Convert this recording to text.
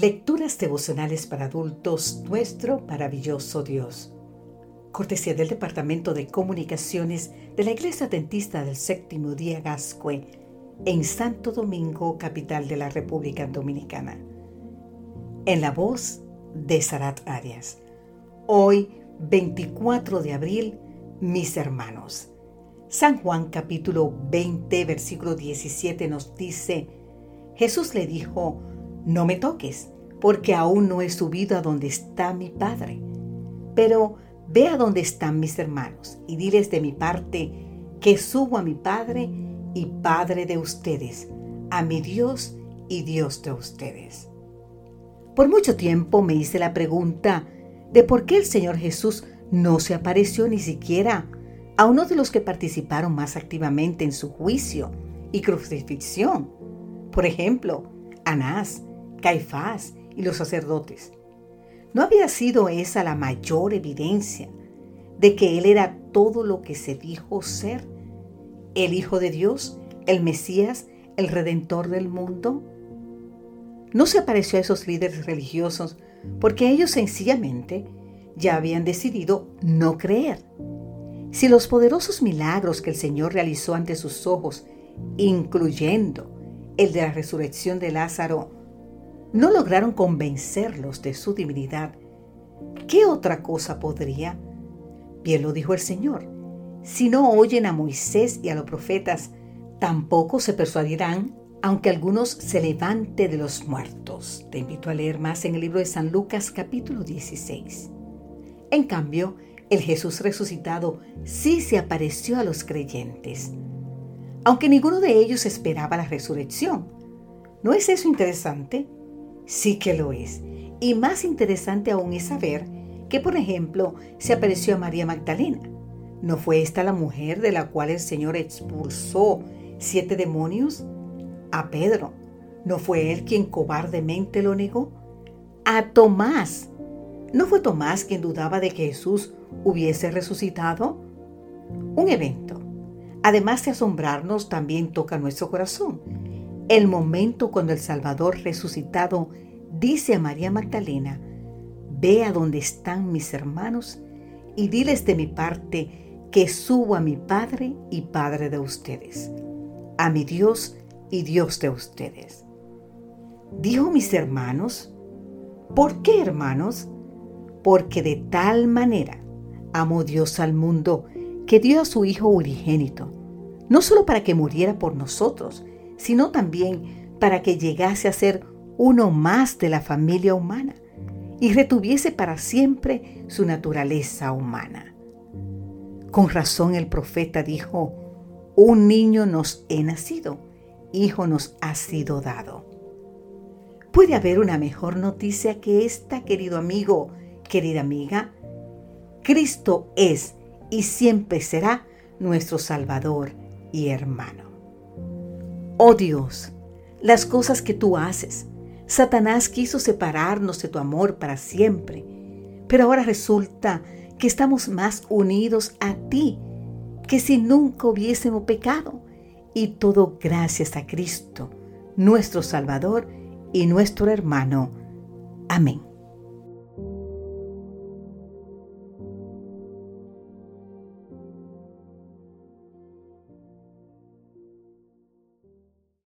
Lecturas devocionales para adultos, nuestro maravilloso Dios. Cortesía del Departamento de Comunicaciones de la Iglesia Dentista del Séptimo Día Gascue, en Santo Domingo, capital de la República Dominicana. En la voz de Sarat Arias. Hoy, 24 de abril, mis hermanos. San Juan capítulo 20, versículo 17 nos dice, Jesús le dijo, no me toques, porque aún no he subido a donde está mi Padre. Pero ve a donde están mis hermanos y diles de mi parte que subo a mi Padre y Padre de ustedes, a mi Dios y Dios de ustedes. Por mucho tiempo me hice la pregunta de por qué el Señor Jesús no se apareció ni siquiera a uno de los que participaron más activamente en su juicio y crucifixión. Por ejemplo, Anás, Caifás y los sacerdotes. ¿No había sido esa la mayor evidencia de que Él era todo lo que se dijo ser? ¿El Hijo de Dios, el Mesías, el Redentor del mundo? No se apareció a esos líderes religiosos porque ellos sencillamente ya habían decidido no creer. Si los poderosos milagros que el Señor realizó ante sus ojos, incluyendo el de la resurrección de Lázaro, no lograron convencerlos de su divinidad, ¿qué otra cosa podría? Bien lo dijo el Señor. Si no oyen a Moisés y a los profetas, tampoco se persuadirán, aunque algunos se levante de los muertos. Te invito a leer más en el libro de San Lucas capítulo 16. En cambio, el Jesús resucitado sí se apareció a los creyentes, aunque ninguno de ellos esperaba la resurrección. ¿No es eso interesante? Sí que lo es. Y más interesante aún es saber que, por ejemplo, se apareció a María Magdalena. ¿No fue esta la mujer de la cual el Señor expulsó siete demonios? A Pedro. ¿No fue él quien cobardemente lo negó? A Tomás. ¿No fue Tomás quien dudaba de que Jesús hubiese resucitado? Un evento. Además de asombrarnos, también toca nuestro corazón el momento cuando el Salvador resucitado dice a María Magdalena, ve a donde están mis hermanos y diles de mi parte que subo a mi Padre y Padre de ustedes, a mi Dios y Dios de ustedes. Dijo mis hermanos, ¿por qué hermanos? Porque de tal manera amó Dios al mundo que dio a su Hijo unigénito, no solo para que muriera por nosotros, sino también para que llegase a ser uno más de la familia humana y retuviese para siempre su naturaleza humana. Con razón el profeta dijo, un niño nos he nacido, hijo nos ha sido dado. ¿Puede haber una mejor noticia que esta, querido amigo, querida amiga? Cristo es y siempre será nuestro Salvador y hermano. Oh Dios, las cosas que tú haces. Satanás quiso separarnos de tu amor para siempre, pero ahora resulta que estamos más unidos a ti que si nunca hubiésemos pecado. Y todo gracias a Cristo, nuestro Salvador y nuestro hermano. Amén.